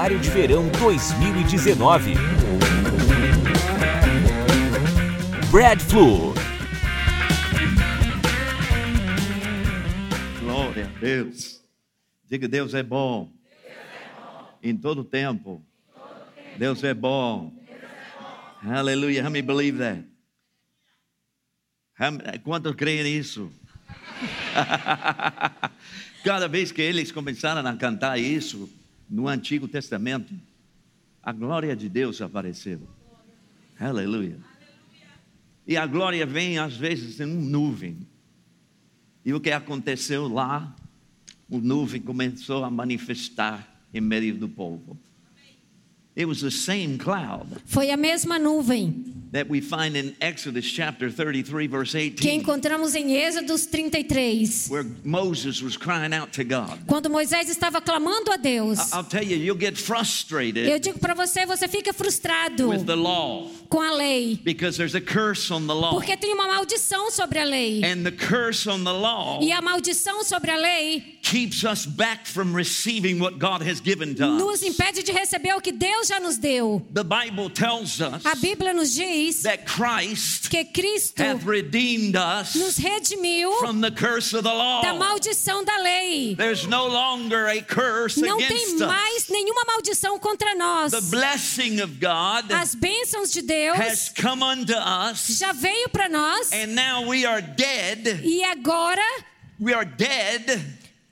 Seminário de Verão 2019. Brad Flu. Glória a Deus. Diga, Deus é bom. Em todo tempo. Deus é bom. Aleluia. How many believe that? Quantos creem nisso? Cada vez que eles começaram a cantar isso no Antigo Testamento, a glória de Deus apareceu. Aleluia. E a glória vem às vezes em uma nuvem. E o que aconteceu lá? O nuvem começou a manifestar em meio do povo. It was the same cloud Foi a mesma nuvem that we find in Exodus chapter 33, verse que 18, encontramos em Êxodos 33, where Moses was crying out to God. quando Moisés estava clamando a Deus. I'll tell you, you'll get frustrated Eu digo para você, você fica frustrado with the law com a lei, because there's a curse on the law. porque tem uma maldição sobre a lei. And the curse on the law E a maldição sobre a lei keeps us back from receiving what God has given to nos us. impede de receber o que Deus já nos deu. The Bible tells us A Bíblia nos diz that Christ que Cristo nos us redimiu from the curse of the da law. maldição da lei. There's no longer a curse Não tem mais nenhuma maldição contra nós. The blessing of God As bênçãos de has Deus come unto us, já veio para nós and now we are dead. e agora We are dead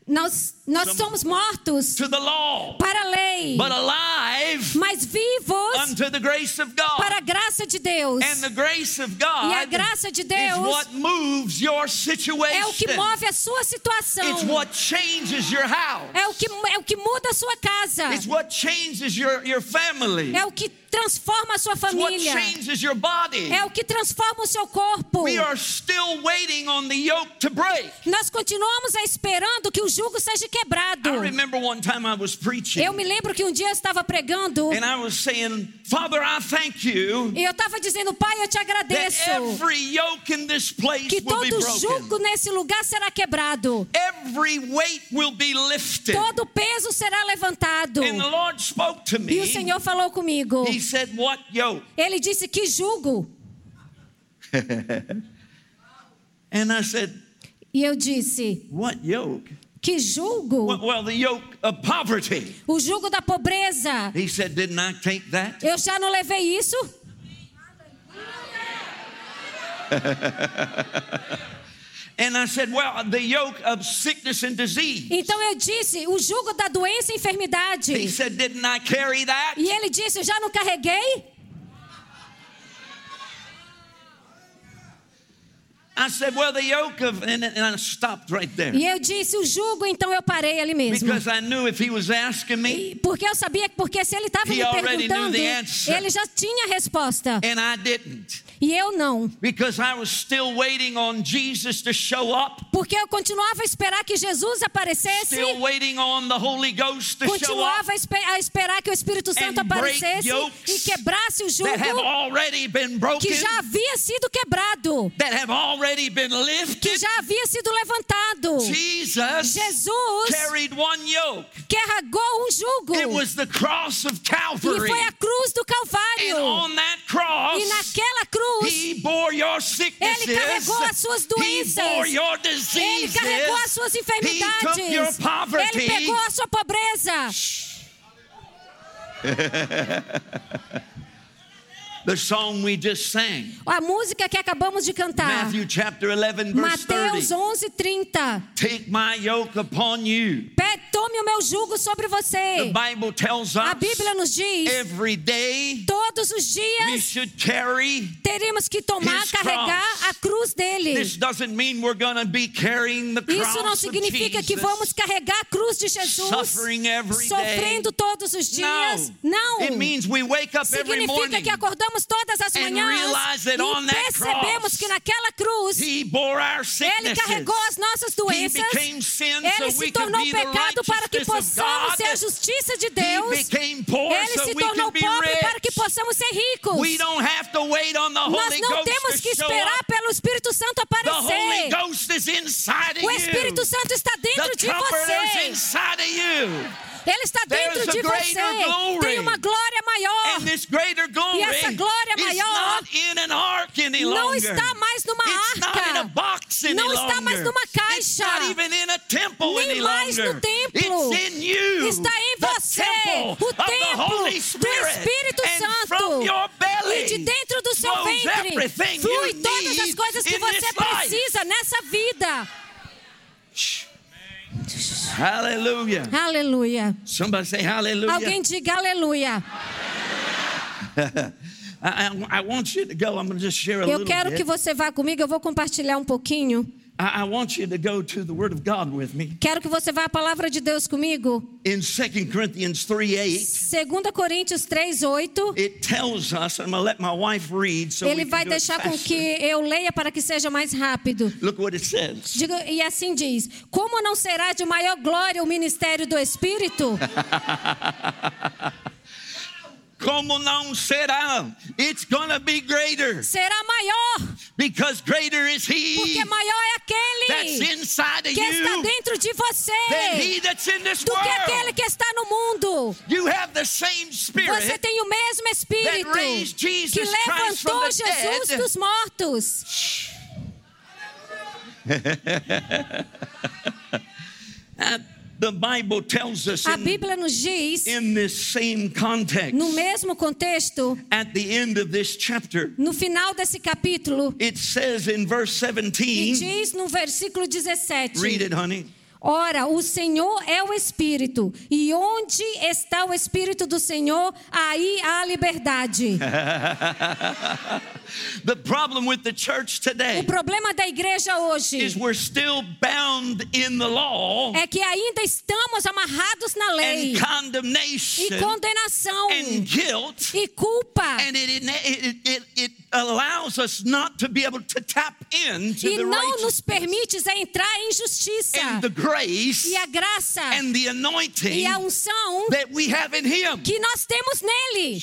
nós, nós somos mortos to the law, para a lei, but alive mas vivos unto the grace of God. para a graça de Deus. And the grace of E a God graça de is Deus what moves your é o que situation. move a sua situação. It's what changes your house. É o que, é o que muda a sua casa. It's what changes your, your family. É o que transforma a sua It's what família. changes your body. É o que transforma o seu corpo. We are still waiting on the yoke to break. Nós continuamos esperando que o jugo seja quebrado. I remember one time I was preaching Eu me lembro que um dia eu estava pregando saying, e eu estava dizendo, Pai, eu te agradeço que todo jugo nesse lugar será quebrado. Todo peso será levantado. E o Senhor falou comigo. Said? Ele disse que jugo. And I said, E eu disse, What yoke? Que jugo? Well, the yoke of poverty. O jugo da pobreza. He said, Didn't I take that? Eu já não levei isso? And I said, Well, the yoke of sickness and disease. Então eu disse, o jugo da doença e enfermidade. He said, Didn't I carry that? E ele disse, eu já não carreguei? I said, Well, the yoke of, and, and I stopped right there. E eu disse, o jugo, então eu parei ali mesmo. Because I knew if he was asking me Porque eu sabia que porque se ele estava me perguntando, ele já tinha a resposta. and I didn't, E eu não. because I was still waiting on Jesus to show up, Porque eu continuava a esperar que Jesus aparecesse. still waiting on the Holy Ghost to show up Continuava a espe- a esperar que o Espírito Santo aparecesse e quebrasse o jugo that have already been broken, que já havia sido quebrado, that have already been que lifted. já havia sido levantado. Jesus Jesus carried one yoke. carregou um jugo. It was the cross of E Calvary. foi a cruz do And Calvário. on that cross, E naquela cruz, He bore your sicknesses. Ele carregou as suas He doenças. bore your ele diseases. carregou as suas He took your enfermidades. poverty. Ele pegou a sua pobreza. The song we just sang, A música que acabamos de cantar. Matthew chapter 11, verse Mateus 30. 11, 30. Take my yoke upon you. Tome o meu jugo sobre The você. Bible tells A us Bíblia nos diz: every day todos os we dias should carry. teríamos que tomar, His carregar cross. a cruz dele. This doesn't mean we're going to be carrying the cross Isso não significa que vamos carregar a cruz de Jesus, suffering every day. sofrendo todos os dias. Não. It means we wake up every Significa morning. que acordamos todas as manhãs e percebemos que naquela cruz ele carregou as nossas doenças. Ele se tornou pecado para que possamos ser a justiça de Deus. Ele se tornou pobre para que possamos ser ricos. Nós não temos que esperar pelo Espírito Santo aparecer. O. Espírito Santo está dentro de você. Ele está dentro de você. Tem uma glória maior. E essa glória maior não está mais numa arca. Não está mais numa caixa. Nem mais no templo. Está em você, o templo do. Espírito Santo. E de dentro do seu ventre flui todas as coisas que você precisa nessa vida. Hallelujah. Aleluia. Somebody say hallelujah. Alguém diga aleluia. Eu quero bit. que você vá comigo, eu vou compartilhar um pouquinho. I, I want you to go to the Word of God with me. Quero que você vá à palavra de Deus comigo. In 2 Corinthians 3 8, 2 Coríntios 3, 8. it tells us, I'm going to let my wife read so Ele vai deixar com que eu leia para que seja mais rápido. Look what it says. Diga- e assim diz: Como não será de maior glória o ministério do Espírito? Como não será? It's to be greater Será maior, because greater is He porque maior é that's aquele inside of que está dentro de than você He that's in this do que aquele world. que está no mundo. You have the same Você Spirit tem o mesmo Espírito that raised Jesus que Christ from levantou the Jesus dead. dos mortos. And the Bible tells us A in, Bíblia nos diz, in this same context, no mesmo contexto, at the end of this chapter, no final desse capítulo, it says in verse 17, diz no versículo 17: read it, honey. Ora, o Senhor é o Espírito, e onde está o Espírito do Senhor, aí há liberdade. The problem with the church today O problema da igreja hoje is we're still bound in the law é que ainda estamos amarrados na lei, and e condemnation condenação, and guilt, e culpa, and it, it, it, it allows us not to be able to tap into e the não nos permite entrar em justiça, and the grace e a graça, and the anointing e a unção that we have in Him. que nós temos nele.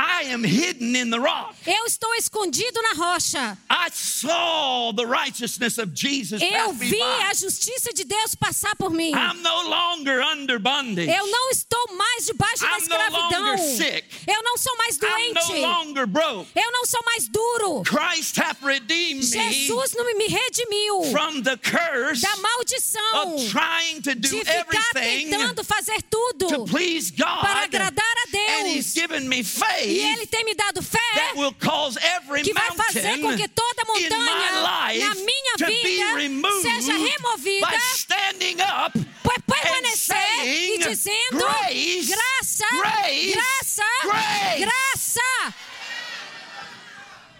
I am hidden in the rock. Eu estou escondido na rocha. I saw the righteousness of Jesus Eu me vi a justiça de Deus passar por mim. I'm no longer under bondage. Eu não estou mais debaixo da I'm no escravidão. longer sick. Eu não sou mais I'm doente. no longer broke. Eu não sou mais duro. Christ hath redeemed me Jesus não me redimiu from the curse da maldição of trying to do de ficar everything tentando fazer to tudo please God. para agradar a And He's Deus. given me E Ele tem me dado fé that will cause every que vai fazer com que toda in my montanha na minha vida seja removida by standing up por permanecer e dizendo "Grace, graça, grace, graça, grace." graça.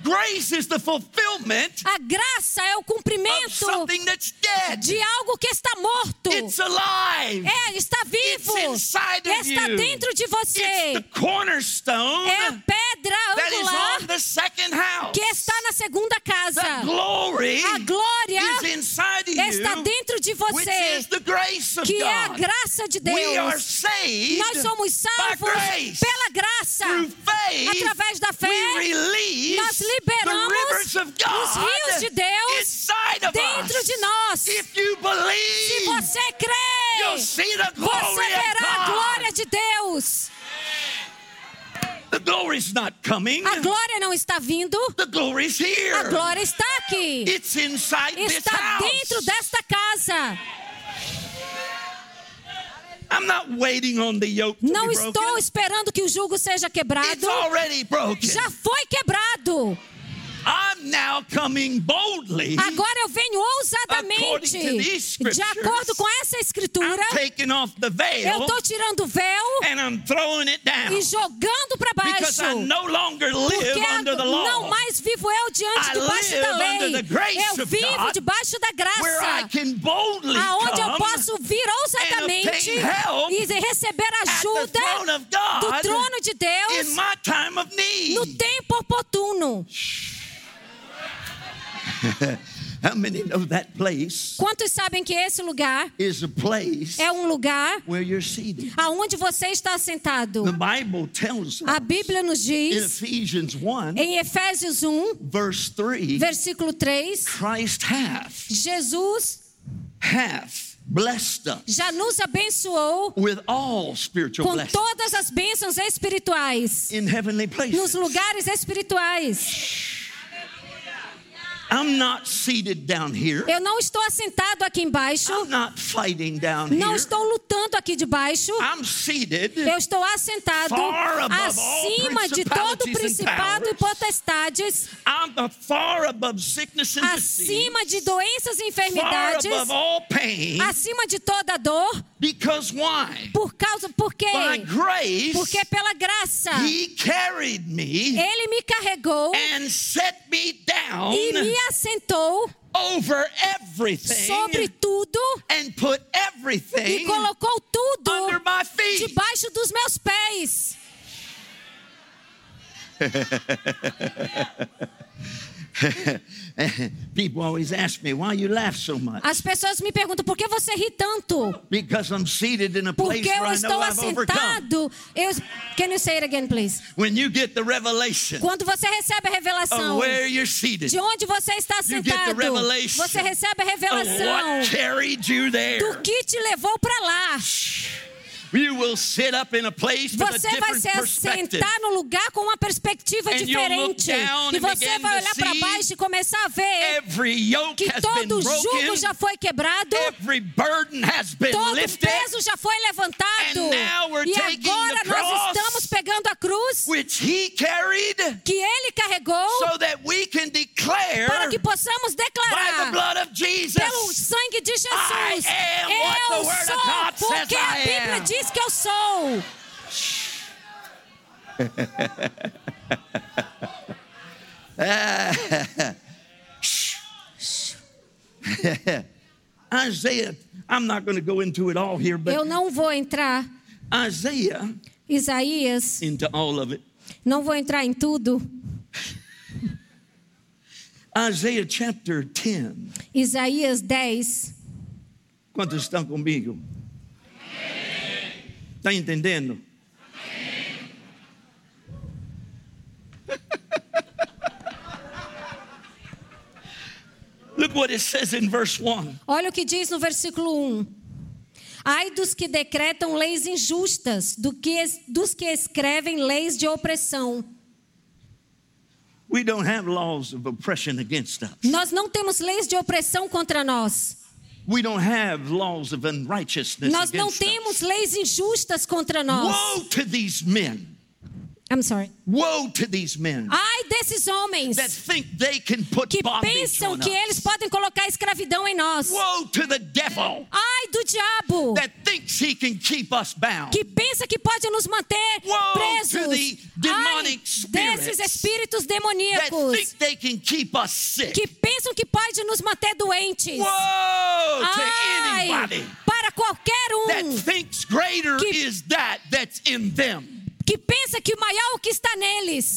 Grace is the fulfillment A graça é o of cumprimento something that's dead. de algo que está morto. It's alive. É, está vivo. It's inside of Está you. dentro de It's você. the cornerstone É a pedra that is angular on the second house. que está na segunda casa. The glory A glória is inside of está you, dentro de which você, is the grace of que é a God. graça de We are Deus. saved Nós somos by salvos grace. pela graça. Through faith, Através da fé, we release nós liberamos os rios de Deus dentro de nós. Se você crê, você verá a glória de Deus. A glória não está vindo, a glória está aqui. It's inside this Está house. dentro desta casa. I'm not waiting on the yoke to Não estou esperando que o jugo seja It's quebrado. already broken. Já foi quebrado. I'm now coming boldly. Agora eu venho ousadamente, de acordo com essa escritura. Eu estou tirando o véu e jogando para baixo. Porque não mais vivo eu diante debaixo da lei. Eu vivo debaixo da graça. Aonde eu posso vir ousadamente e receber ajuda do trono de Deus no tempo oportuno. How many know that place Quantos sabem que esse lugar is a place é um lugar where you're seated? aonde você está sentado? The Bible tells A Bíblia nos in diz Ephesians 1, em Efésios 1, verse 3, versículo 3, Christ hath, Jesus hath blessed us já nos abençoou with all spiritual com blessings todas as bênçãos espirituais in heavenly nos places. lugares espirituais. Eu não estou assentado aqui embaixo, I'm not fighting down não here. estou lutando aqui debaixo. I'm seated Eu estou assentado Far above all acima de todo principado e potestades, I'm far above sickness and disease, acima de doenças e far enfermidades, above all pain. acima de toda dor. Because why? Por causa, por quê? By grace, Porque pela graça He carried me Ele me carregou and set me down e me assentou over everything sobre tudo and put e everything colocou tudo under my feet. debaixo dos meus pés. People always ask me, why you laugh so much? As pessoas me perguntam por que você ri tanto? Because I'm seated in a place Porque where I know estou I've overcome. assentado. Eu, can you say it again, please? When you get the revelation Quando você recebe a revelação of where you're seated, de onde você está You get the sentado, revelation você recebe a of revelação what carried you there, do que te levou para lá. you will sit up in a place with a Você vai se assentar no lugar com uma perspectiva diferente. down E você vai olhar para baixo e começar a ver Every yoke que todo jugo já foi quebrado, Every burden has been todo lifted, peso já foi levantado. And now we're E taking agora the nós estamos pegando a cruz which He carried, que ele carregou so that we can declare para que possamos by the declarar blood of Jesus. pelo sangue de Jesus. I am what the Eu Word of sou porque a Bíblia am. Diz que eu sou. Isaiah, I'm not going to go into it all here, but Eu não vou entrar, Isaiah, Isaías, into all of it. não vou entrar em tudo. Isaiah chapter 10. Isaías 10. Quantos estão comigo? Está entendendo? Look what it says in verse 1. Olha o que diz no versículo 1. Ai dos que decretam leis injustas, do que, dos que escrevem leis de opressão. We don't have laws of oppression against us. Nós não temos leis de opressão contra nós. We don't have laws of unrighteousness Nós não temos us. leis injustas contra nós. Woe to these men. I'm sorry. Woe to these men Ai desses homens that think they can put que pensam que us. eles podem colocar escravidão em nós. Woe to the devil Ai do diabo that thinks he can keep us bound. que pensa que pode nos manter Woe presos. to the demonic Ai desses espíritos that demoníacos think they can keep us sick. que pensam que pode nos manter doentes. Woe to Ai, anybody para qualquer that um thinks greater que- is that that's in them que pensa que o maior o que está neles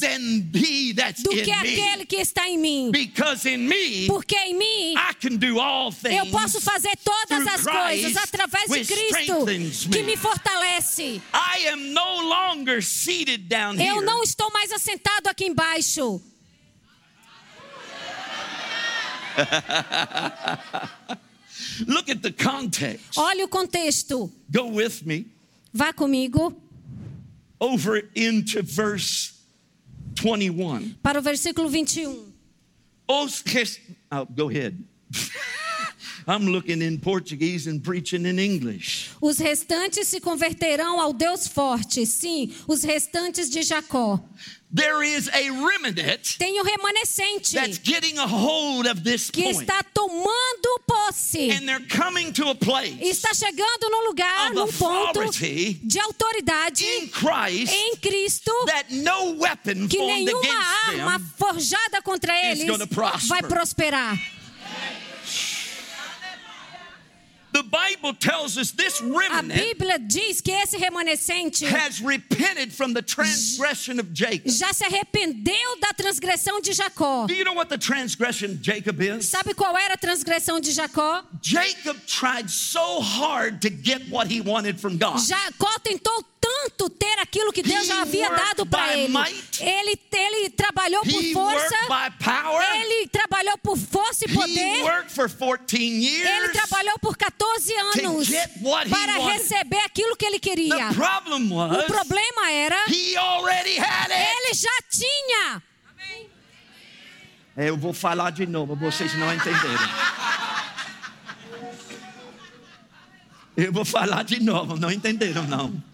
do que aquele que está em mim. Porque em mim eu posso fazer todas as coisas através de Cristo que me. fortalece. I am no longer seated down Eu here. não estou mais assentado aqui embaixo. Look at the context. Olha o contexto. Go with me Vá comigo over into verse 21. para o versículo 21. Os res- oh, go ahead. I'm looking in Portuguese and preaching in English. Os restantes se converterão ao Deus forte, sim, os restantes de Jacó. There is a remnant Tem o remanescente that's getting a hold of this que point. está tomando posse. And they're coming to a place Está chegando num lugar, of num ponto authority de autoridade in Christ em Cristo that no weapon que nenhuma against arma forjada contra eles vai prosperar. The Bible tells us this A remnant Bíblia diz que esse remanescente has repented from the transgression of Jacob. já se arrependeu da transgressão de Jacó. Do you know what the transgression of Jacob is? Sabe qual era a transgressão de Jacó? Jacob tried so hard to get what he wanted from God. Jacó tentou tanto ter aquilo que Deus He já havia dado para ele. might. Ele. Ele trabalhou por He força. Ele trabalhou por força He poder, worked for 14 ele years. trabalhou por 14 anos get what he para receber aquilo que ele queria. O problema era, ele já tinha. Eu vou falar de novo, vocês não entenderam. Eu vou falar de novo, não entenderam não.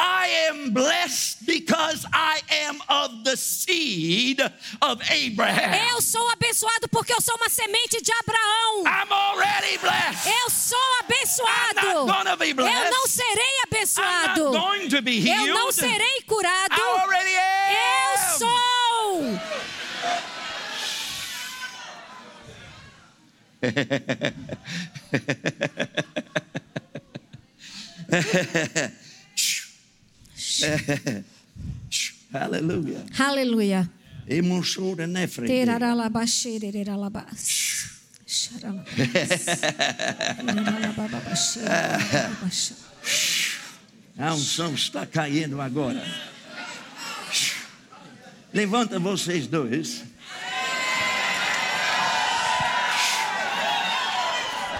I am blessed because I am of the seed of Abraham. Eu sou abençoado porque eu sou uma semente de Abraão. I'm already blessed. Eu sou abençoado. I'm not gonna be blessed. Eu não serei I'm abençoado. not going to be healed. Eu não serei curado. I already am. Eu sou. Hallelujah. Aleluia. Teraralabaxereralabás. Xaralabás. A unção está caindo agora. Levanta vocês dois. I heard the Lord say,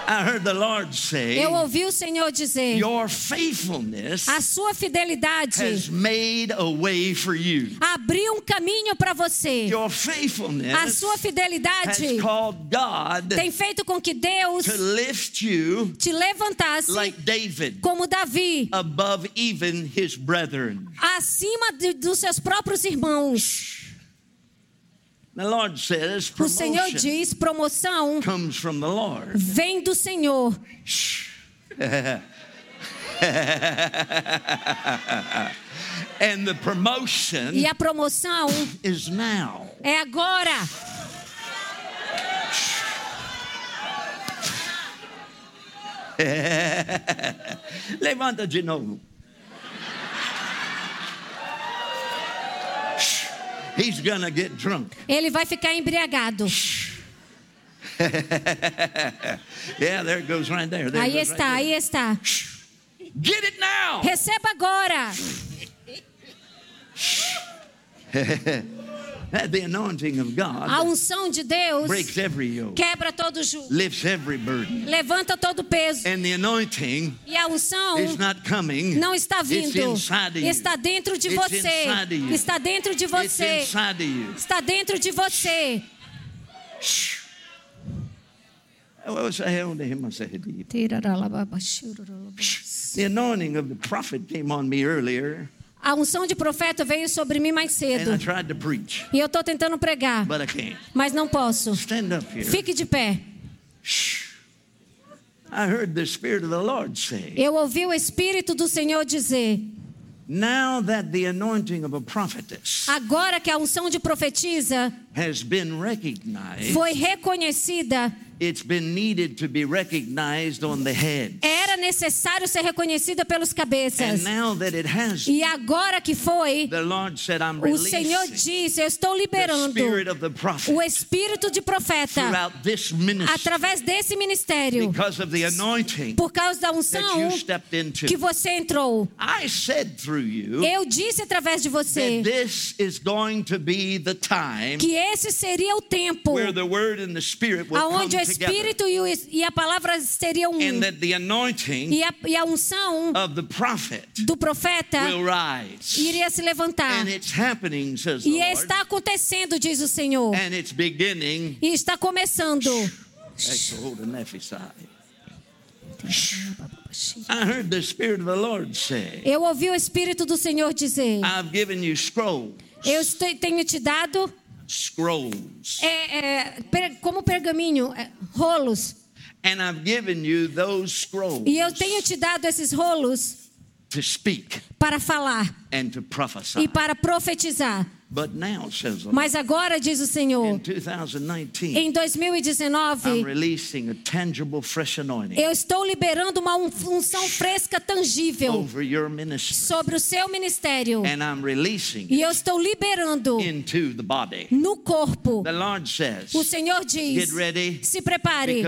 Eu ouvi o Senhor dizer: Your faithfulness a sua fidelidade has made a way for you. abriu um caminho para você. Your A faithfulness sua fidelidade has called God tem feito com que Deus to lift you te levantasse like David como Davi, above even his brethren. acima de- dos seus próprios irmãos. The Lord says O Senhor promotion diz: promoção comes from the Lord. vem do Senhor. And the promotion E a promoção is now. é agora. Levanta de novo. He's gonna get drunk. Ele vai ficar embriagado. Yeah, there it goes right there. there Aí goes está, right aí está. there. Get it now. Receba agora. The anointing of A God unção de Deus breaks every yoke, quebra todo jugo, lifts every burden. levanta todo peso. And the anointing E a unção is not coming. não está It's vindo, está dentro de It's você. inside of you. Está dentro de It's você. inside of you. Está dentro de você. The anointing of the prophet came on me earlier, A unção de profeta veio sobre mim mais cedo. preach, E eu estou tentando pregar, mas não posso. Fique de pé. I heard the Spirit of the Lord say, Eu ouvi o Espírito do Senhor dizer: Now that the anointing of a prophetess agora que a unção de profetiza has been recognized, foi reconhecida, it's been needed to be recognized on the head. era necessário ser reconhecida pelos And cabeças. now that it has, E agora que foi, the Lord said, I'm o Senhor disse: Eu estou the liberando spirit of the prophet o espírito de profeta throughout this ministry através desse ministério, because of the anointing por causa da that unção you stepped into. que você entrou. I said through you Eu disse através de você that this is going to be the time que esse seria o tempo where the word and the spirit will come aonde o together espírito e, o, e a palavra seriam um. and that the anointing E a, e a unção of the prophet do profeta will rise. iria se levantar. And it's happening, says the E Lord. está acontecendo, diz o Senhor. And it's beginning. E está começando. I heard the Spirit of the Lord say, Eu ouvi o Espírito do Senhor dizer: I've given you scrolls. Eu tenho te dado Scrolls. é, é, como pergaminho, é, rolos. And I've given you those scrolls E eu tenho te dado esses rolos to speak para falar and to prophesy. e para profetizar. Mas agora, diz o Senhor, 2019, em I'm 2019, releasing a tangible, fresh anointing eu estou liberando uma un- unção fresca, tangível sobre o seu ministério. E eu estou liberando no corpo. O Senhor diz: se prepare,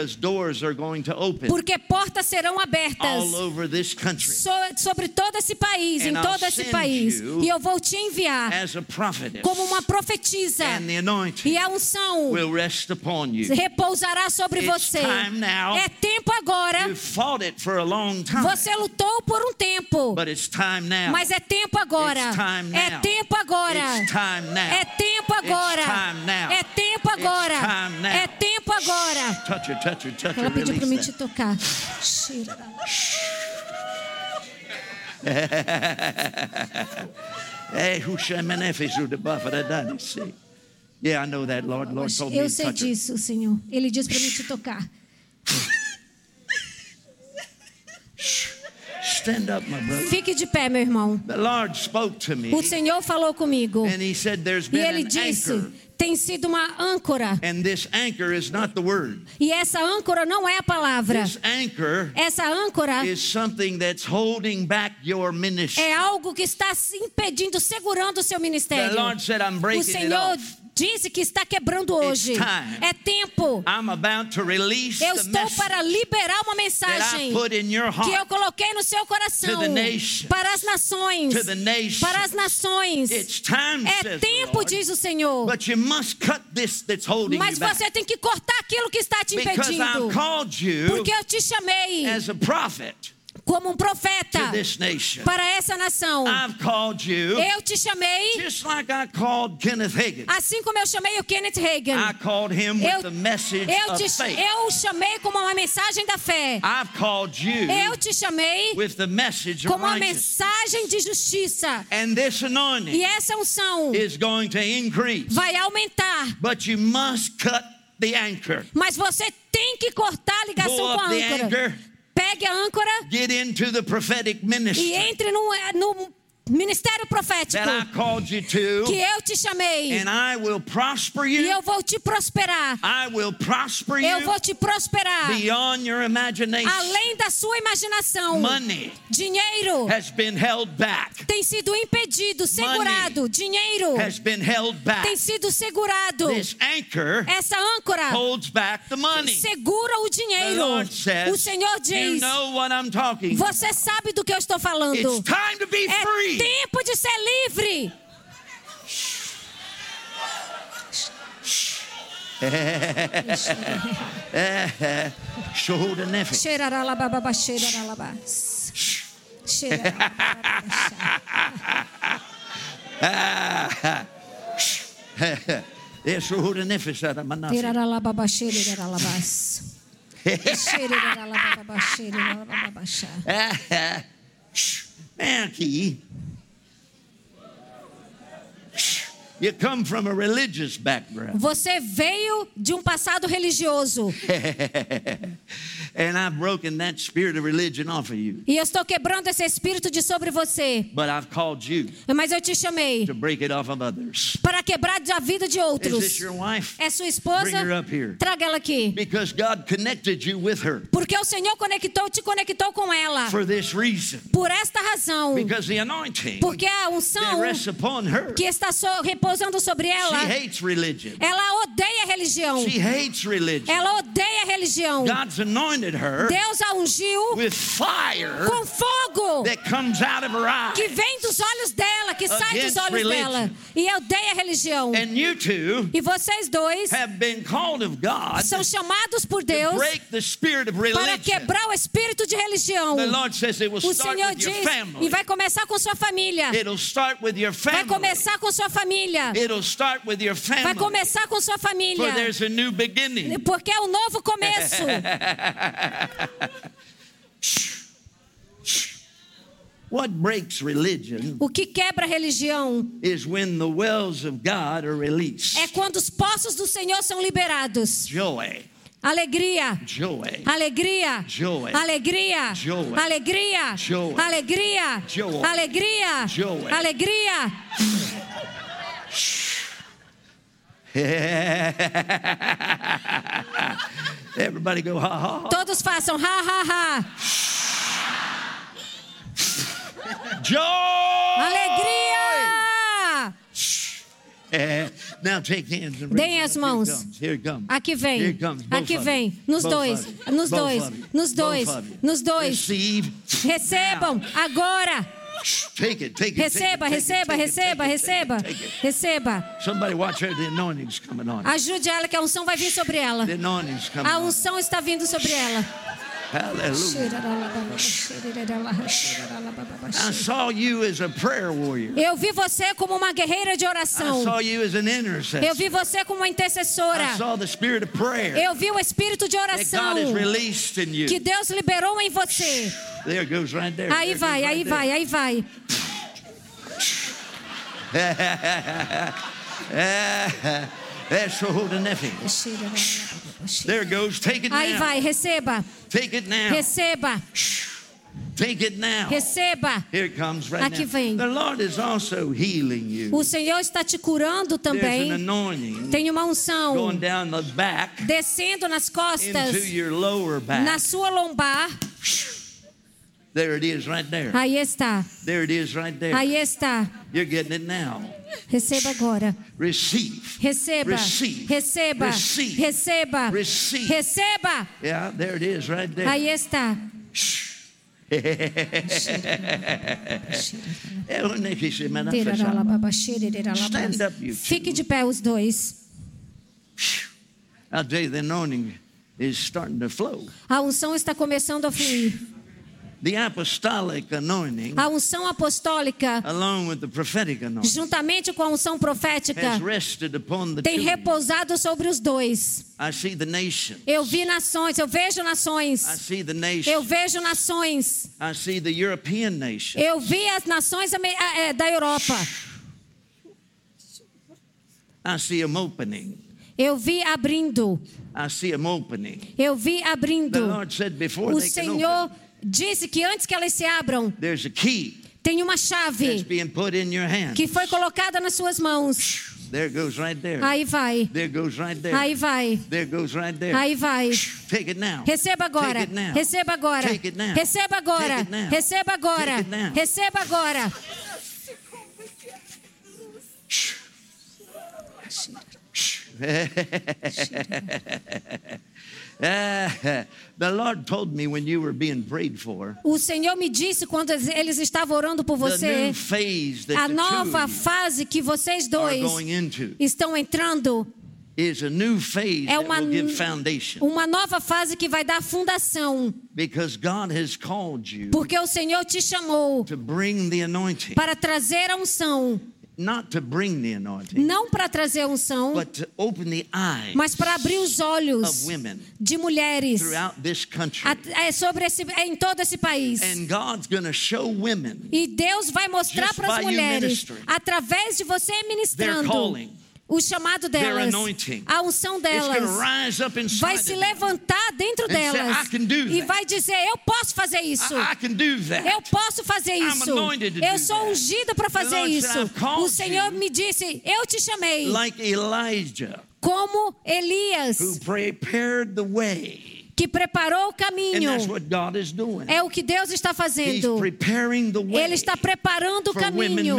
porque portas serão abertas sobre todo esse país, em todo esse país. E eu vou te enviar Como uma profetisa. E a unção repousará sobre você. É tempo agora. Você lutou por um tempo. Mas é tempo agora. It's time É now. tempo agora. É tempo agora. É tempo agora. É tempo agora. Ela pediu para mim te tocar. me Eu to sei disso, Senhor. Ele disse para mim te tocar. Stand up, my brother. Fique de pé, meu irmão. The Lord spoke to me, O Senhor falou comigo. and He said, There's E ele disse: anchor, tem sido uma âncora. and this anchor is not the word. E essa âncora não é a palavra. This anchor Essa âncora is something that's holding back your ministry. é algo que está se impedindo, segurando o seu The ministério. Lord said, I'm O breaking it Senhor. Disse que está quebrando hoje. É tempo. Eu estou para liberar uma mensagem que eu coloquei no seu coração para as nações. Para as nações. É tempo, diz o Senhor. But you must cut this that's holding Mas você tem que cortar aquilo que está te impedindo. Porque eu te chamei como um profeta para essa nação. Eu te chamei like assim como eu chamei o Kenneth Hagin. Eu, eu, te, eu chamei como uma mensagem da fé. Eu te chamei como uma mensagem de justiça. And this E essa unção is going to increase. vai aumentar. Mas você tem que cortar a ligação com a âncora. Pegue a âncora Get into the prophetic e ministry. entre no, no ministério profético que eu te chamei. and I will prosper E eu vou te prosperar. I will prosper Eu vou te prosperar. beyond your imagination. Além da sua imaginação. Money Dinheiro has been held back. tem sido impedido, segurado. Dinheiro Has been held back. tem sido segurado. This anchor Essa âncora holds back the money. segura o The dinheiro. Lord says, O Senhor you diz: know what I'm talking. Você sabe do que eu estou falando. It's time to be É free. Tempo de ser livre. Show the nephew. Xeraralababa, xeraralaba. Xeraralaba. Yes, show the nephew. said, I'm not- Xeraralababa, xeraralaba. Xeraralababa, xeraralaba. Vem aqui. You come from a religious background. Você veio de um passado religioso. and I've broken that spirit of religion off of you. E eu estou quebrando esse espírito de sobre você. But I've called you Mas eu te chamei to break it off of others. para quebrar a vida de Is outros. this your wife? É sua esposa? Bring her up here. Traga ela aqui. Because God connected you with her Porque o Senhor conectou, te conectou com ela. for this reason. Por esta razão. Because the anointing Porque a unção rests upon her, que está so- repousando sobre she ela, hates religion. ela odeia a religião. She hates religion. Ela odeia a religião. God's anointed her Deus a ungiu with fire com fogo that comes out of her que eyes. vem dos olhos dela, que sai dos olhos religion. dela. E odeia a religião. And you two E vocês dois have been called of God são chamados por Deus para quebrar o espírito de religião. The Lord says it will O start Senhor with your diz, e family. vai começar com sua família. It'll start with your Vai family. começar com sua família. It'll start with your Vai family. começar com sua For família. there's a new beginning. Porque é um novo começo. What breaks religion O que quebra a religião is when the wells of God are released. é quando os poços do Senhor são liberados. Joy, Alegria. joy, Alegria, Joy. alegria, Joy. alegria, Joy. alegria, Joy. alegria, Joy. alegria. Everybody go ha ha ha. Todos façam ha ha ha. Joy! Alegria! Eh, now take hands and Deem as mãos. Here it comes. Aqui Here vem, it comes. Both aqui vem, nos dois, nos dois, nos dois, nos dois. Recebam agora. Take it, take it. Receba, take it, receba, receba, receba. Receba. Somebody watch her. The anointing's coming on. Ajude ela que a unção vai vir sobre ela. The anointing's coming A unção está vindo sobre ela. Hallelujah. I saw you as a prayer warrior. Eu vi você como uma guerreira de I oração. saw you as an intercessor. Eu vi você como uma intercessora. I saw the spirit of prayer Eu vi o espírito de that oração God has released in you. que Deus liberou em você. There it goes right there. Aí vai, aí vai, aí vai. there. Goes. Take it Aí vai, receba, Take it now. receba, Take it now. receba. Here it comes right Aqui now. vem. The Lord is also healing you. O Senhor está te curando There's an também. anointing Tem uma going unção down the back descendo nas costas, into your lower back. na sua lombar. There it is right there. Aí está, There it is right there. aí está. You're getting it now. Receba agora. Receive. Receba, Receive. receba, Receive. receba, Receive. receba. Yeah, there it is right there. Aí está. Stand up, you. Fique de pé os dois. I'll tell you, the anointing is starting to flow. A unção está começando a fluir. The apostolic anointing, A unção apostólica, along with the prophetic anointing, juntamente com a unção profética, has rested upon the tem two. repousado sobre os dois. I see the nation. Eu vi nações, eu vejo I nações. see the Eu nation. vejo nações. I see the European nation. Eu vi as nações é, da Europa. I see them opening. Eu vi abrindo. I see them opening. Eu vi The abrindo. Lord said before O they can Senhor open, disse que antes que elas se abram, there's a key tem uma chave que foi colocada nas suas mãos. There goes right there. Aí vai. There goes right there. Aí vai. There goes right there. Aí vai. Take it now. Receba agora. Take it now. Receba agora. Take it now. Receba agora. Take it now. Receba agora. Take it now. Receba agora. O Senhor me disse quando eles estavam orando por the você, a nova fase que vocês dois estão entrando is a new phase é that uma, will give foundation. uma nova fase que vai dar fundação, Because God has called you porque o Senhor te chamou to bring the anointing, para trazer a unção, not to bring the anointing, não para trazer a unção, but to open the eyes mas para abrir os of olhos women de mulheres throughout this country. a- é sobre esse, é em todo esse país. And God's going to show women E Deus vai mostrar para as mulheres, através de você their ministrando, calling, o chamado delas, a unção delas. Vai se levantar dentro delas "I can do e that." vai dizer: Eu posso fazer isso. Eu posso fazer isso. Eu sou ungido para fazer isso. "I've called O Senhor you." me disse: Eu te chamei. Como Elias, que preparou o caminho. É o que Deus está fazendo. Ele está preparando o caminho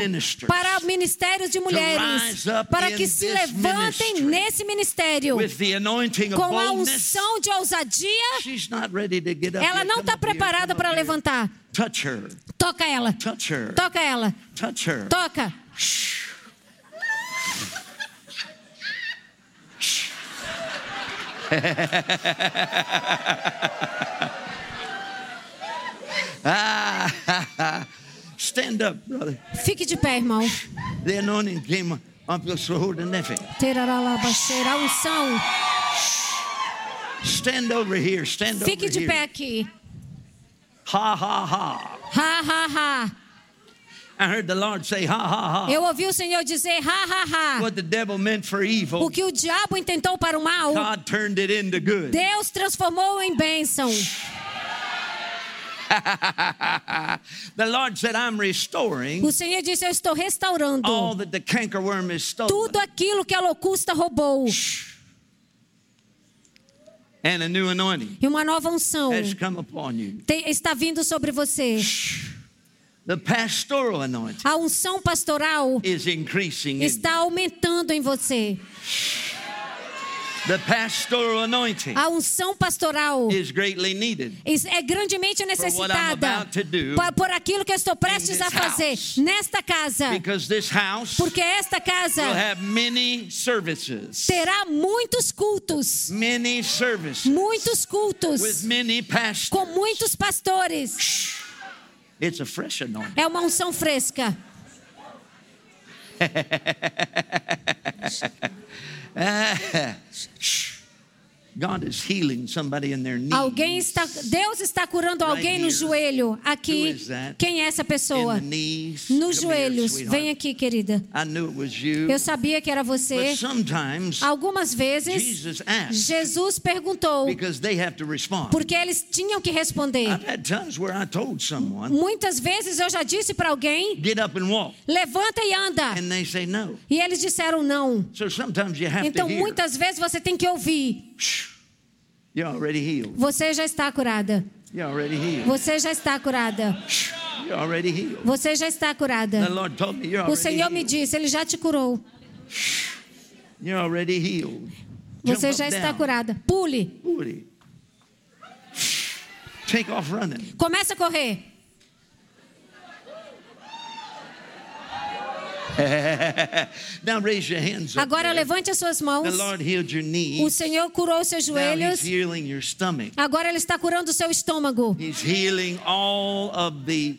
para ministérios de mulheres, para que se levantem nesse ministério com a unção de ousadia. Ela não está preparada para levantar. Toca ela, toca ela, toca. stand up, brother. Fique de pé, irmão. The anointing came up your shoulder, nephew. Teraralabaxeira, a unção. Stand over here. Stand Fique over de here. pé aqui. Ha ha ha. Ha, ha, ha. Eu ouvi o Senhor dizer ha, ha, ha. What the devil meant for evil, O que o diabo intentou para o mal, God turned it into good. Deus transformou em bênção. the Lord said, I'm restoring O Senhor disse: Eu estou restaurando all that the cankerworm has stolen. tudo aquilo que a locusta roubou. And a new anointing E uma nova unção has come upon you. tem- está vindo sobre você. The pastoral anointing A unção pastoral is increasing. in está aumentando em você. The pastoral anointing A unção pastoral is greatly needed. é grandemente necessitada por, aquilo que eu estou prestes a fazer nesta casa. Because this house Porque esta casa will have many services. terá muitos cultos. Many services Muitos cultos. with many pastors. Com muitos pastores. It's a fresh anointing. É uma unção fresca. God Alguém está, Deus está curando alguém no joelho. Aqui. Quem é essa pessoa? Nos joelhos. Vem aqui, querida. I knew it was you. Eu sabia que era você. Algumas vezes, Jesus perguntou, porque eles tinham que responder. I've had times where I told someone, Muitas vezes eu já disse para alguém: levanta e anda. E eles disseram não. So sometimes you have Então muitas vezes você tem que ouvir. Você já está curada. Você já está curada. Você já está curada. O Senhor me disse: Ele já te curou. You're already healed. Você já está curada. Pule. Começa a correr. Now raise your hands Agora there. levante as suas mãos. The Lord healed your O knees. Senhor curou seus Now He's joelhos. healing your stomach. Agora Ele está curando o seu estômago. He's healing all of the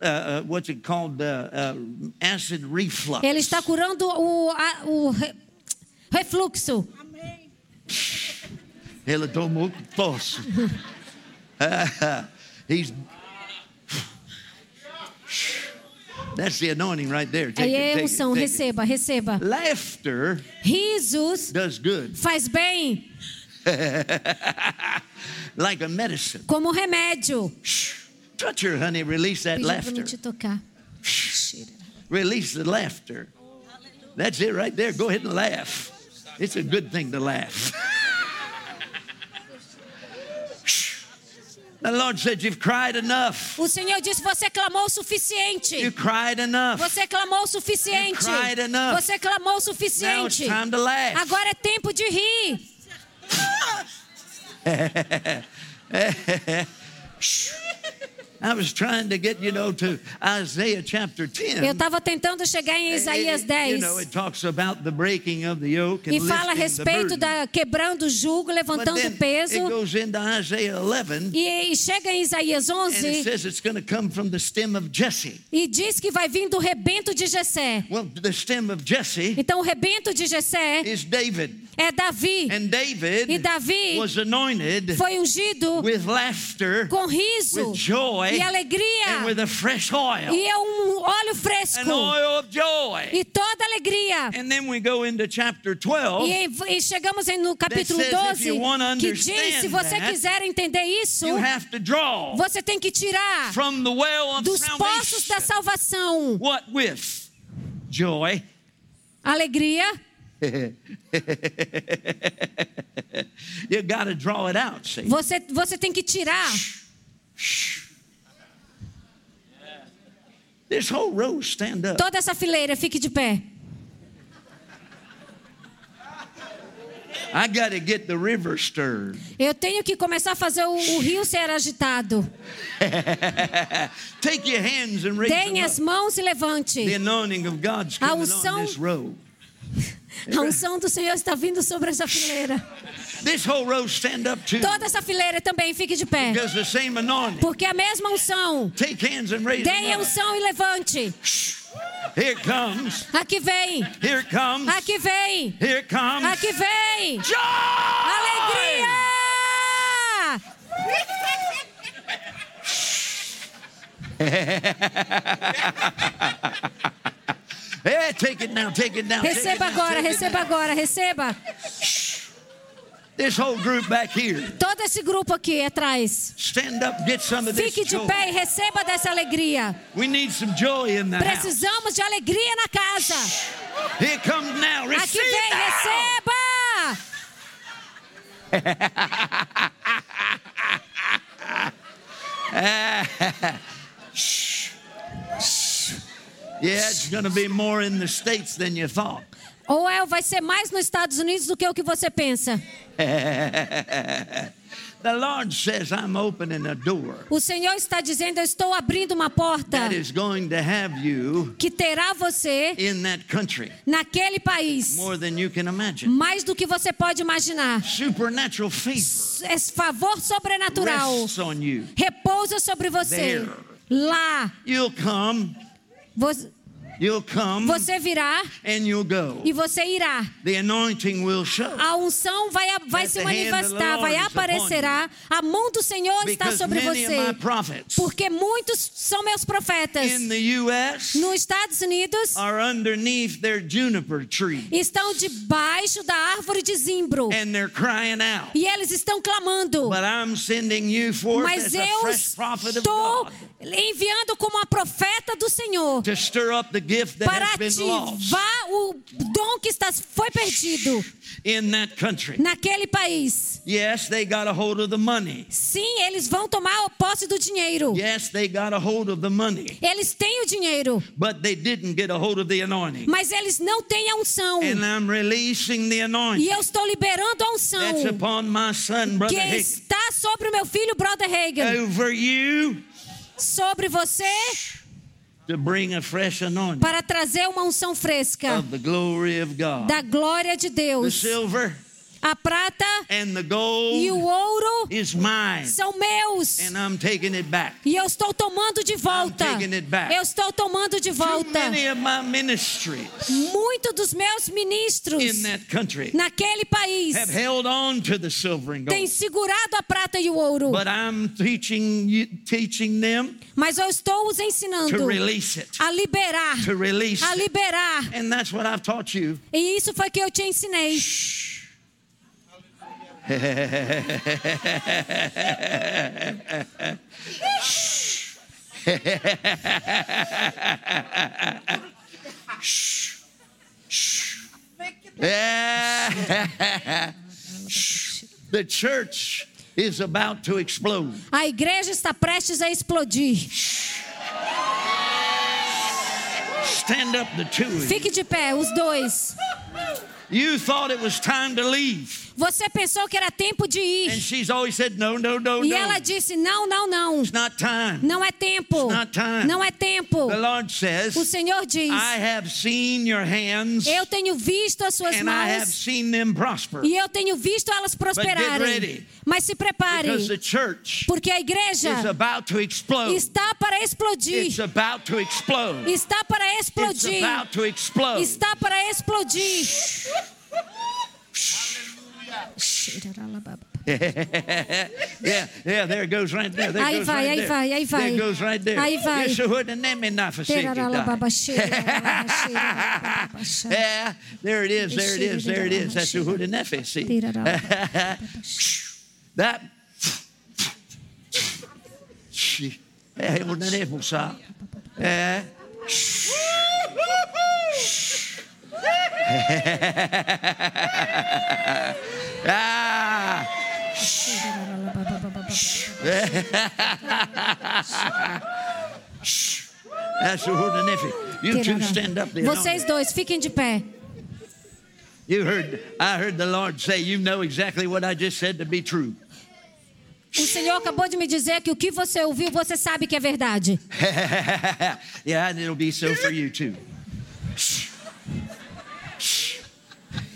uh, uh, what's it called uh, acid reflux. Ele está curando o, a- o re- refluxo. Ele tomou posse. He's That's the anointing right there. Take Aí é it, unção. Receba, receba. Laughter Risos does good, faz bem like a medicine. como remédio. Touch her, honey. Release that laughter. te tocar. Release the laughter. That's it right there. Go ahead and laugh. It's a good thing to laugh. O Senhor disse: Você clamou o You suficiente. cried enough. Você clamou o suficiente. You cried enough. Você clamou o suficiente. Agora é tempo de rir. Eu estava tentando chegar em Isaías You 10 know, it talks about the breaking of the yoke and e fala a respeito da quebrando o jugo, levantando o peso. it goes into Isaiah 11 E, chega em Isaías and it 11 says it's going to come from the stem of Jesse. e diz que vai vir do rebento de Jessé. Well, the stem of Jesse Então o rebento de Jessé is David. é Davi. And David E Davi was anointed Foi ungido with laughter com riso with joy e alegria. and with a fresh oil. E é um óleo fresco. oil of joy. E toda alegria. And then we go into chapter 12. E, chegamos no capítulo says if 12 you wanna que diz: se você that, quiser entender isso, You have to draw você tem que tirar from the well of dos poços da salvação What with? Joy. alegria. you got to draw it out, see. Você, você tem que tirar. This whole row stand up. Toda essa fileira, fique de pé. I got to get the river stirred. Eu tenho que começar a fazer o, o rio ser agitado. Take your hands and raise as mãos e levante. The anointing of God's A coming unção- on this row. A unção do Senhor está vindo sobre essa fileira. This whole row stand up too. Toda essa fileira também fique de pé. Because the same anointing. Porque a mesma unção. Take hands and raise them a unção e levante. Here comes. Aqui vem. Here comes. Aqui vem. Here comes. Aqui vem. Joy! Alegria! Yeah, take it now, take it now. take it Receba agora, receba agora, receba. This whole group back here, Todo esse grupo aqui atrás. stand up, get some of this Fique de joy. pé e receba dessa alegria. We need some joy in the house. Precisamos de alegria na casa. Here comes now. Aqui Receive vem, now. receba! Yeah, it's going to be more in the States than you thought. Ou é, vai ser mais nos Estados Unidos do que o que você pensa? the Lord says, I'm opening a door O Senhor está dizendo: Eu estou abrindo uma porta that is going to have you que terá você in that country naquele país more than you can imagine. mais do que você pode imaginar. Supernatural favor É favor sobrenatural rests on you. repousa sobre você. There. Lá, You'll come, você, you'll come, você virá and you'll go. e você irá. The anointing will show. A unção vai, vai se manifestar, vai aparecerá. A mão do Senhor está sobre você. prophets Porque muitos são meus profetas. Nos Estados Unidos are underneath their juniper tree estão debaixo da árvore de zimbro. and they're crying out. E eles estão clamando. But I'm sending you forth Mas eu estou enviando como a profeta do Senhor para ativar o dom que está, foi perdido in that country. naquele país. Yes, they got a hold of the money. Sim, eles vão tomar posse do dinheiro. Yes, they got a hold of the money. Eles têm o dinheiro, But they didn't get a hold of the anointing. mas eles não têm a unção. And I'm releasing the E anointing eu estou liberando a unção that's upon my son, Brother que está sobre o meu filho, Brother Hagen. Over you Sobre você para trazer uma unção fresca of the glory of God. da glória de The Deus. A prata and the e o ouro são meus. and I'm taking it back. E eu estou tomando de volta. Eu estou tomando de volta. Muito dos meus ministros naquele país have held on to the silver and têm segurado a prata e o ouro. But I'm teaching you, teaching them Mas eu estou os ensinando a liberar. A liberar. And that's what I've taught you. E isso foi que eu te ensinei. Yeah. the church is about to explode. A igreja está prestes a explodir. Stand up, the two. Fique de pé, os dois. You thought it was time to leave. Você pensou que era tempo de And ir. she's always said, No, no, no, E no. ela disse: Não, não, não. Não é tempo. It's not time. Não é tempo. The Lord says, O Senhor diz: I have seen your hands Eu tenho visto as suas and I have mãos seen them prosper. e eu tenho visto elas prosperarem. Mas se prepare, Because the church porque a igreja está para explodir. It's about to explode. Está para explodir. Está para explodir. Yeah, yeah, there it goes right there. There it Aí goes vai, right aí there. vai, aí vai. There it goes right there. Aí vai. Isso hoje nem me dá. Yeah, there it is, there it is, there it is. That's the nephew see. That. É, eu nem vou saber. É. Ah. That's who the nephew. You two stand up there. Vocês dois, fiquem de pé. You heard, I heard the Lord say, you know exactly what I just said to be true. O Senhor acabou de me dizer que o que você ouviu, você sabe que é verdade. yeah, and it'll be so for you too.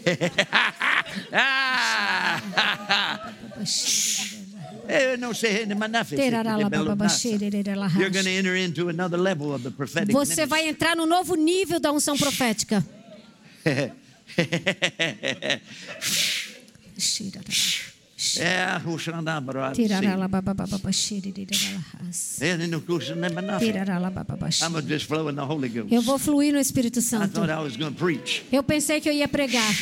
ah, Eh, não sei, mas não fez. You're going to enter into another level of the prophetic Você vai entrar no novo nível da unção profética. É. É, Ghost. Eu vou fluir no Espírito I Santo. thought I was going to preach. Eu pensei que eu ia pregar.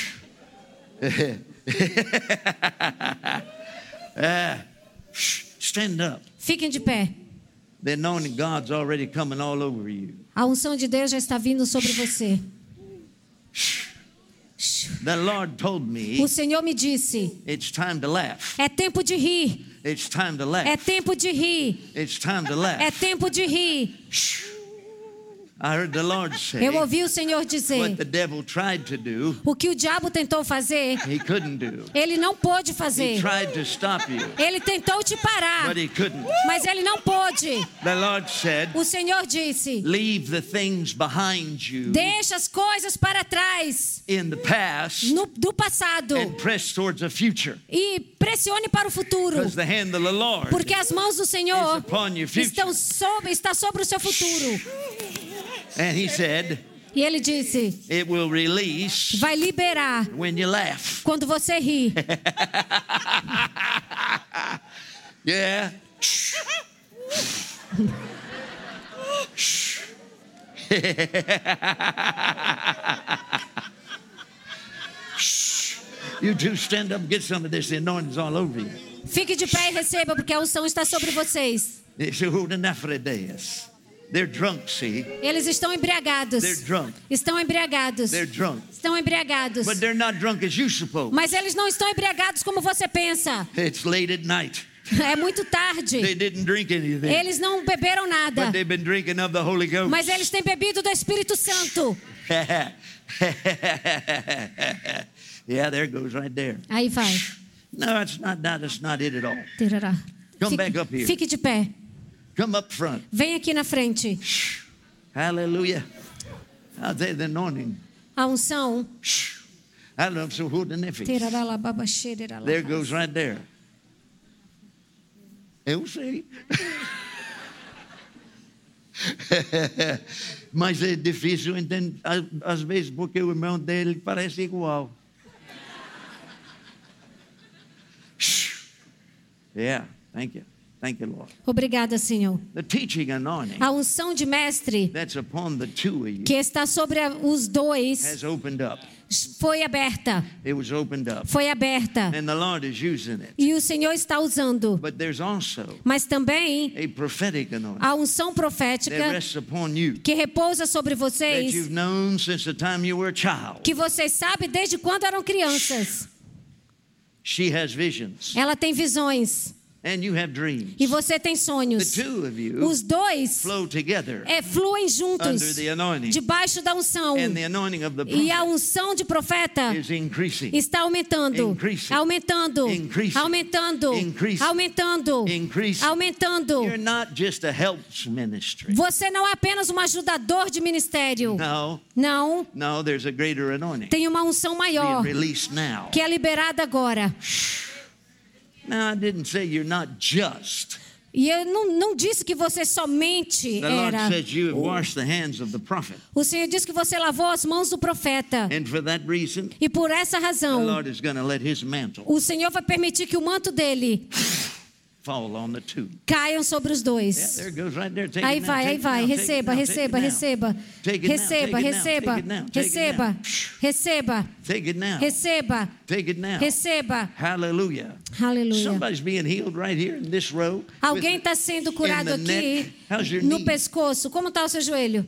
Stand up. Fiquem de pé. The anointing God's already coming all over you. A unção de Deus já está vindo sobre você. The Lord told me O Senhor me disse: it's time to laugh. é tempo de rir. It's time to É laugh. tempo de rir. It's time to É laugh. tempo de rir. I heard the Lord say Eu ouvi o Senhor dizer: o que o diabo tentou fazer, ele não pôde fazer. Ele tentou te parar, mas ele não pôde. O Senhor disse: Deixa as coisas para trás no, do passado e pressione para o futuro, porque as mãos do Senhor estão sobre, está sobre o seu futuro. And he said, E ele disse: It will release vai liberar when you laugh. quando você ri. Yeah. you two stand up and get some of this. The anointing's all over you. Fique de pé e receba, porque a unção está sobre vocês. It's Hudanaphrideus. They're drunk, see? Eles estão embriagados. They're drunk. Estão embriagados. They're drunk. Estão embriagados. But they're not drunk as you suppose. Mas eles não estão embriagados como você pensa. It's late at night. É muito They tarde. didn't drink anything. Eles não beberam nada. But they've been drinking of the Holy Ghost. Mas eles têm bebido do Espírito Santo. yeah, there goes right there. Aí vai. No, it's not that. It's not it at all. Come back up here. fique de pé. Come up front. Vem aqui na frente. Tell you the anointing. A unção. There goes right there. Eu sei. Mas é difícil entender, às vezes, porque o irmão dele parece igual. Yeah, thank you. Thank you, Lord. Obrigada, Senhor. The teaching anointing A unção de mestre that's upon the two of you que está sobre os dois has opened up. foi aberta. It was opened up. Foi aberta. And the Lord is using it. E o Senhor está usando. But there's also Mas também a prophetic anointing a unção that profética rests upon you que repousa sobre that vocês, you've known since the time you were a child. que vocês sabem desde quando eram crianças. She has visions Ela tem visões and you have dreams. e você tem The sonhos. two of you Os dois flow together é, fluem juntos under the anointing. debaixo da unção. And the anointing of the E a unção de profeta está aumentando, Increasing. aumentando, Increasing. aumentando, Increasing. aumentando, Increasing. aumentando. Você não é apenas um ajudador de ministério. Não, anointing tem uma unção maior que é liberada agora. Now, I didn't say you're not just. E eu não, não disse que você somente era. says you have washed the hands of the prophet. O Senhor disse que você lavou as mãos do profeta. E por essa razão, o Senhor vai permitir que o manto dele caiam sobre os dois. Aí vai, aí vai. Receba, receba, receba. Receba, receba, receba, receba, receba, receba. Hallelujah. Aleluia. Somebody's being healed right here in this row. Alguém está sendo curado aqui no pescoço. Como está o seu joelho?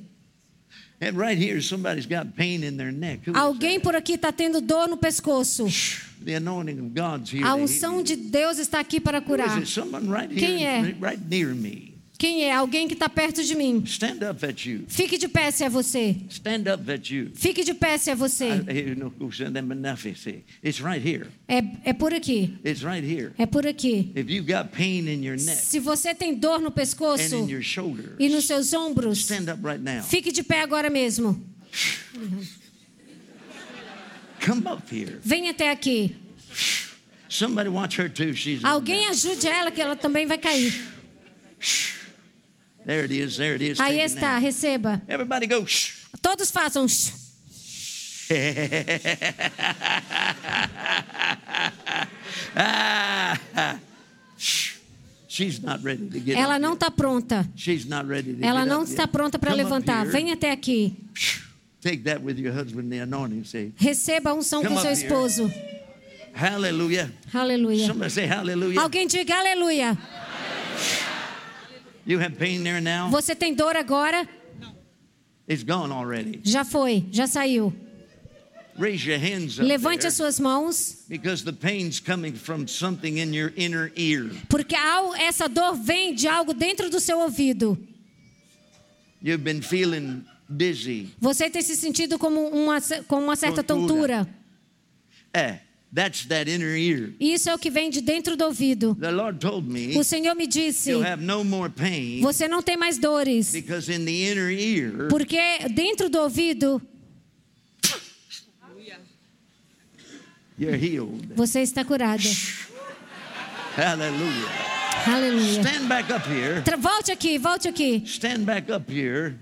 And right here, somebody's got pain in their neck. Alguém por aqui está tendo dor no pescoço. The anointing of God's here. A unção de Deus está aqui para curar. right here, Quem é? right near me. Quem é? Alguém que está perto de mim. Stand up, that's you. Fique de pé se é você. Stand up, that's you. Fique de pé se é você. It's right here. É, é por aqui. It's right here. É por aqui. If you got pain in your neck Se você tem dor no and pescoço in your shoulders, e nos seus ombros, stand up right now. fique de pé agora mesmo. Come up here. Venha até aqui. Somebody watch her too. She's Alguém ajude ela que ela também vai cair. There. It is. There it is. Aí está, now. receba. Everybody go. Shh. Todos façam. shh. Ah, shh. She's not ready to get Ela não está pronta. She's not ready to Ela get não está pronta para levantar. Venha até aqui. Take that with your husband, the anointing. Say, Receba a unção com seu esposo. Aleluia. Hallelujah. Alguém diga aleluia. You have pain there now. Você tem dor agora? It's gone already. Já foi, já saiu. Raise your hands up Levante there, as suas mãos, because the pain's coming from something in your inner ear. porque essa dor vem de algo dentro do seu ouvido. You've been feeling dizzy. Você tem se sentido como uma, com uma certa Tontura. tontura. Eh, that's that inner ear. Isso é o que vem de dentro do ouvido. The Lord told me O Senhor me disse: you'll have no more pain você não tem mais dores, because in the inner ear porque dentro do ouvido you're healed. você está curada. Hallelujah. Aleluia. Stand back up here. Volte aqui, volte aqui. Stand back up here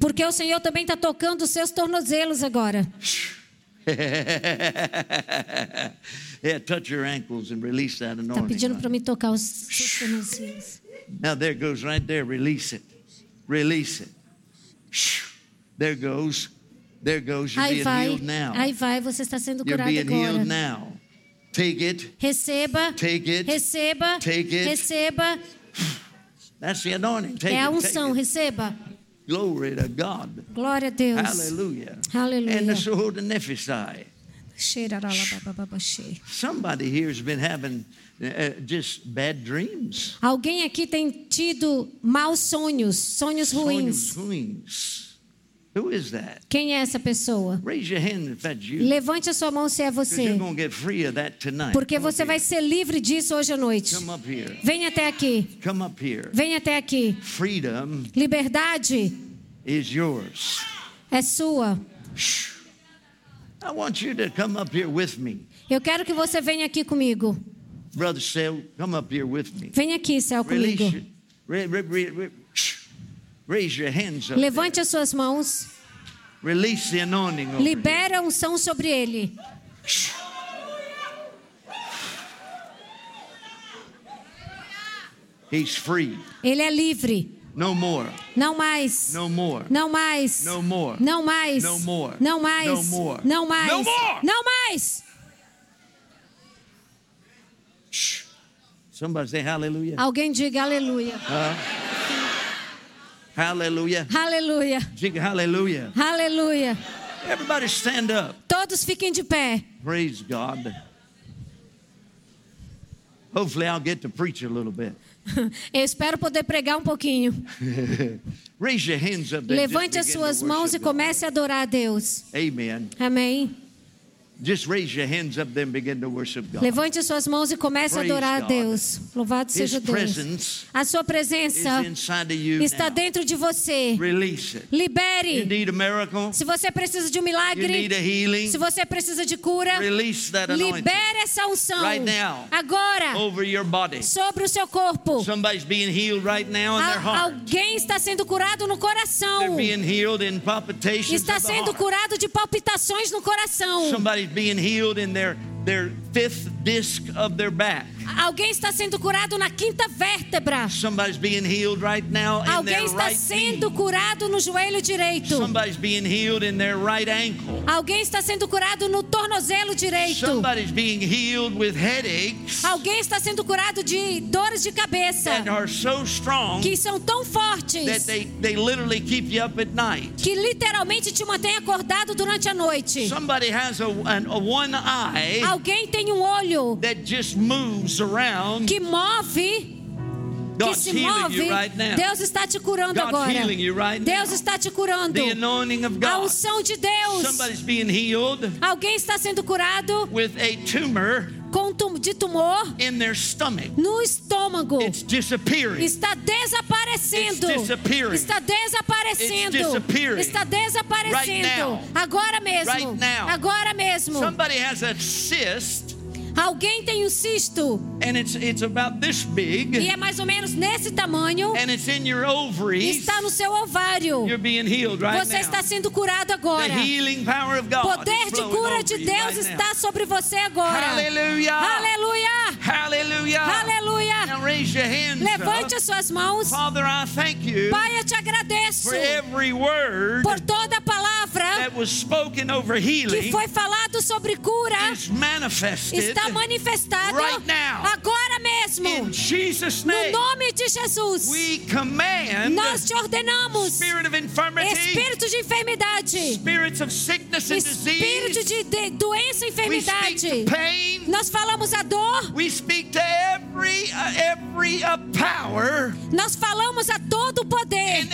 Porque o Senhor também está tocando os seus tornozelos agora. yeah, touch your ankles and release that Está anointing. pedindo para me tocar os seus tornozelos. Now there goes right there. Release it. Release it. There goes. There goes. You're Aí being vai, healed now. aí vai, você está sendo You're curado being healed agora. now. Take it. Receba, Take it. receba, Take it. receba. That's the anointing. Take É a unção, receba. Glory to God. Glória a Deus. Hallelujah. Hallelujah. And the sword. Somebody here has been having uh, just bad dreams. Alguém aqui tem tido maus sonhos, sonhos ruins. Sonhos ruins. Who is that? Quem é essa pessoa? Raise your hand if that's you. Levante a sua mão se é você. you're going to get free of that tonight. Porque você vai ser livre disso hoje à noite. Come up here. Venha até aqui. Come up here. Venha até aqui. Freedom Liberdade is yours. é sua. I want you to come up here with me. Eu quero que você venha aqui comigo. Brother Sale, come up here with me. Venha aqui, Release comigo. your, ra- ra- ra- ra- raise your hands up. Levante as suas mãos. there. Release the anointing over Libere a unção sobre ele. He's free. Ele é livre. No more. Não mais. No more. Não mais. No more. Não mais. No more. Não mais. No more. Não mais. No more. Não mais. Somebody say hallelujah. Alguém diga aleluia. Hallelujah. Aleluia. Diga hallelujah. Aleluia. Everybody stand up. Todos fiquem de pé. Praise God. Hopefully, I'll get to preach a little bit. Eu espero poder pregar um pouquinho. Raise your hands up. Levante as suas mãos e comece a adorar a Deus. Amen. Amém. Levante as suas mãos e comece a Praise adorar a God. Deus. Louvado seja Deus. A sua presença está dentro de você. Release it. You Libere. need a miracle. Se você precisa de um You need milagre, a se você precisa de cura, Release that anointing libere essa unção Right now. agora over your body. sobre o seu corpo. Somebody's being healed right now in their Al- heart. alguém está sendo curado no coração. being healed in palpitations Está sendo curado de palpitações no coração. Being healed in their, their fifth disc of their back. Alguém está sendo curado na quinta vértebra. Somebody's being healed right now in Alguém their está right sendo knee. curado no joelho direito. Somebody's being healed in their right ankle. Alguém está sendo curado no tornozelo direito. Somebody's being healed with headaches Alguém está sendo curado de dores de cabeça that are so strong que são tão that fortes they, they literally keep you up at night. que literalmente te mantém acordado durante a noite. Somebody has a, an, a one eye Alguém tem um olho que move, que se move. Deus está te curando agora. Deus está te curando. A unção de Deus. Alguém está sendo curado de tumor in their stomach. no estômago. It's disappearing. Está desaparecendo. It's disappearing. Está desaparecendo. It's disappearing. Está desaparecendo. Right now. Agora mesmo. Right now. Agora mesmo. Somebody has a cyst Alguém tem um cisto and it's it's about this e big é mais ou menos nesse tamanho. and it's in your ovaries. Está no seu ovário. You're being healed right Você now. está sendo curado agora. The healing power of God Poder de cura de Deus right está sobre você agora. Aleluia. Aleluia. Now raise your hands Levante as suas mãos. Father, I thank you Pai, eu te agradeço for every word por toda a palavra que foi falado sobre cura. Está manifestado right now. agora agora mesmo, In Jesus' no name, nome de Jesus, we command nós te ordenamos, espírito de enfermidade, spirits of sickness and espírito de, de doença e enfermidade. pain. Nós falamos a dor, We speak to every uh, every uh, power nós falamos a todo o poder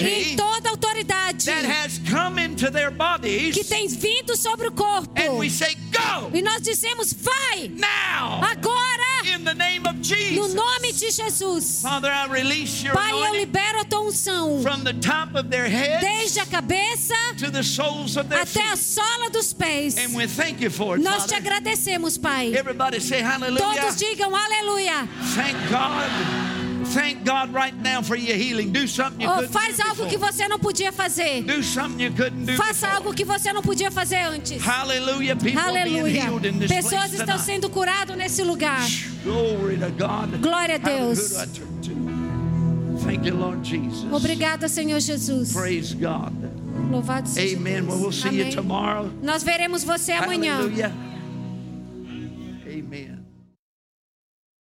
e toda autoridade that has come into their bodies, que tem vindo sobre o corpo. and we say, "Go E nós dizemos: vai, now agora, no Jesus." nome de Jesus. Father, I release your Pai, eu libero a tua unção from the top of their heads desde a cabeça to the soles of their até a sola dos pés. and we thank you for it, Nós te agradecemos, Pai. Everybody say Hallelujah. Todos digam aleluia. Thank God. Thank God right now for your healing. Do something you Oh, couldn't faz do algo que before. você não podia fazer. Do something you couldn't do Faça before. algo que você não podia fazer antes. Hallelujah. People are being Aleluia. healed in this Pessoas place estão tonight. sendo curadas nesse lugar. Glory to God. Glória a Deus. Thank you, Lord Jesus. Obrigada, Senhor Jesus. Praise God. Louvado seja Amen. Deus. Well, we'll see you Amém. tomorrow. Nós veremos você amanhã. Hallelujah.